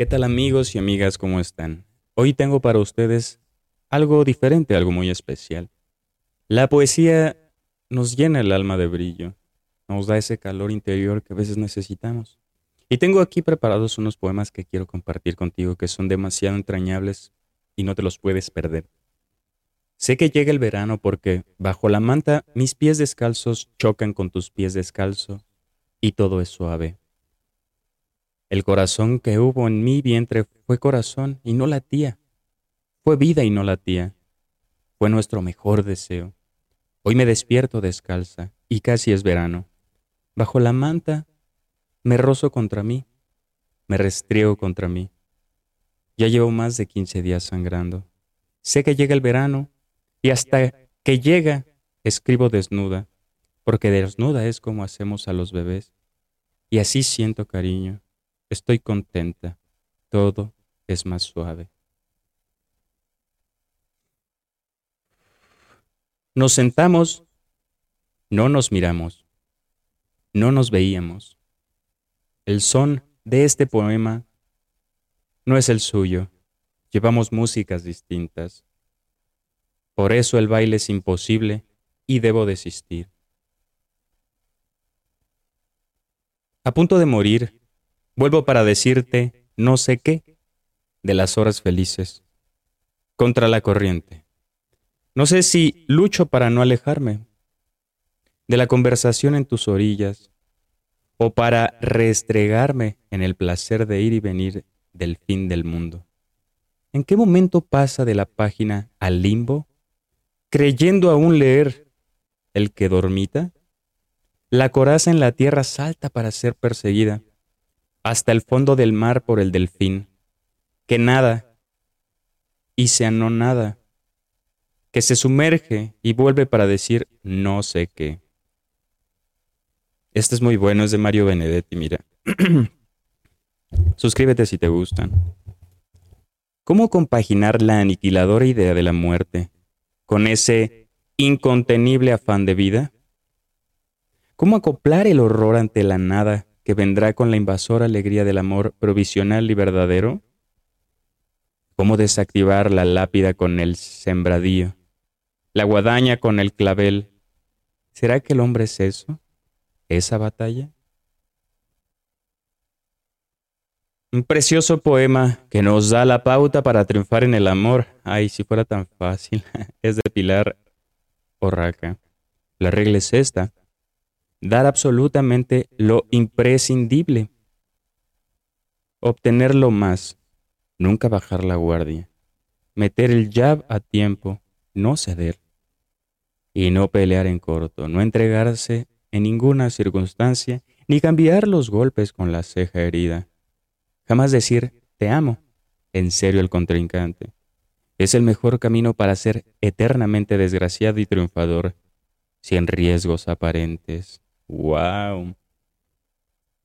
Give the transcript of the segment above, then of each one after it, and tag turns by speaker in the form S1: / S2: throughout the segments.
S1: ¿Qué tal amigos y amigas? ¿Cómo están? Hoy tengo para ustedes algo diferente, algo muy especial. La poesía nos llena el alma de brillo, nos da ese calor interior que a veces necesitamos. Y tengo aquí preparados unos poemas que quiero compartir contigo que son demasiado entrañables y no te los puedes perder. Sé que llega el verano porque bajo la manta mis pies descalzos chocan con tus pies descalzos y todo es suave. El corazón que hubo en mi vientre fue corazón y no latía. Fue vida y no latía. Fue nuestro mejor deseo. Hoy me despierto descalza y casi es verano. Bajo la manta me rozo contra mí, me restriego contra mí. Ya llevo más de quince días sangrando. Sé que llega el verano y hasta que llega escribo desnuda, porque desnuda es como hacemos a los bebés. Y así siento cariño Estoy contenta. Todo es más suave. Nos sentamos, no nos miramos, no nos veíamos. El son de este poema no es el suyo. Llevamos músicas distintas. Por eso el baile es imposible y debo desistir. A punto de morir, Vuelvo para decirte no sé qué de las horas felices, contra la corriente. No sé si lucho para no alejarme de la conversación en tus orillas o para reestregarme en el placer de ir y venir del fin del mundo. ¿En qué momento pasa de la página al limbo, creyendo aún leer el que dormita? La coraza en la tierra salta para ser perseguida hasta el fondo del mar por el delfín, que nada y se nada, que se sumerge y vuelve para decir no sé qué. Este es muy bueno, es de Mario Benedetti, mira. Suscríbete si te gustan. ¿Cómo compaginar la aniquiladora idea de la muerte con ese incontenible afán de vida? ¿Cómo acoplar el horror ante la nada que vendrá con la invasora alegría del amor provisional y verdadero? ¿Cómo desactivar la lápida con el sembradío? La guadaña con el clavel. ¿Será que el hombre es eso? ¿Esa batalla? Un precioso poema que nos da la pauta para triunfar en el amor. Ay, si fuera tan fácil. es de Pilar Orraca. La regla es esta dar absolutamente lo imprescindible, obtener lo más, nunca bajar la guardia, meter el jab a tiempo, no ceder y no pelear en corto, no entregarse en ninguna circunstancia, ni cambiar los golpes con la ceja herida. Jamás decir te amo en serio al contrincante. Es el mejor camino para ser eternamente desgraciado y triunfador, sin riesgos aparentes. Wow.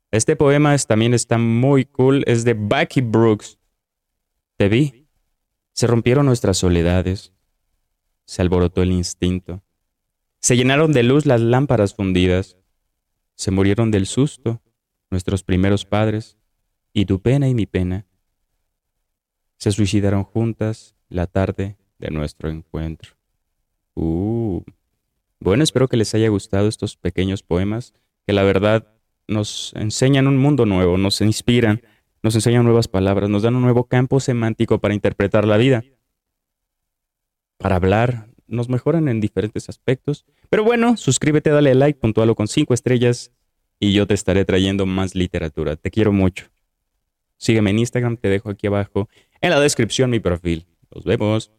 S1: Este poema también está muy cool. Es de Bucky Brooks. Te vi. Se rompieron nuestras soledades. Se alborotó el instinto. Se llenaron de luz las lámparas fundidas. Se murieron del susto nuestros primeros padres. Y tu pena y mi pena. Se suicidaron juntas la tarde de nuestro encuentro. Uh. Bueno, espero que les haya gustado estos pequeños poemas que la verdad nos enseñan un mundo nuevo, nos inspiran, nos enseñan nuevas palabras, nos dan un nuevo campo semántico para interpretar la vida, para hablar, nos mejoran en diferentes aspectos. Pero bueno, suscríbete, dale like, puntualo con cinco estrellas y yo te estaré trayendo más literatura. Te quiero mucho. Sígueme en Instagram, te dejo aquí abajo en la descripción mi perfil. Nos vemos.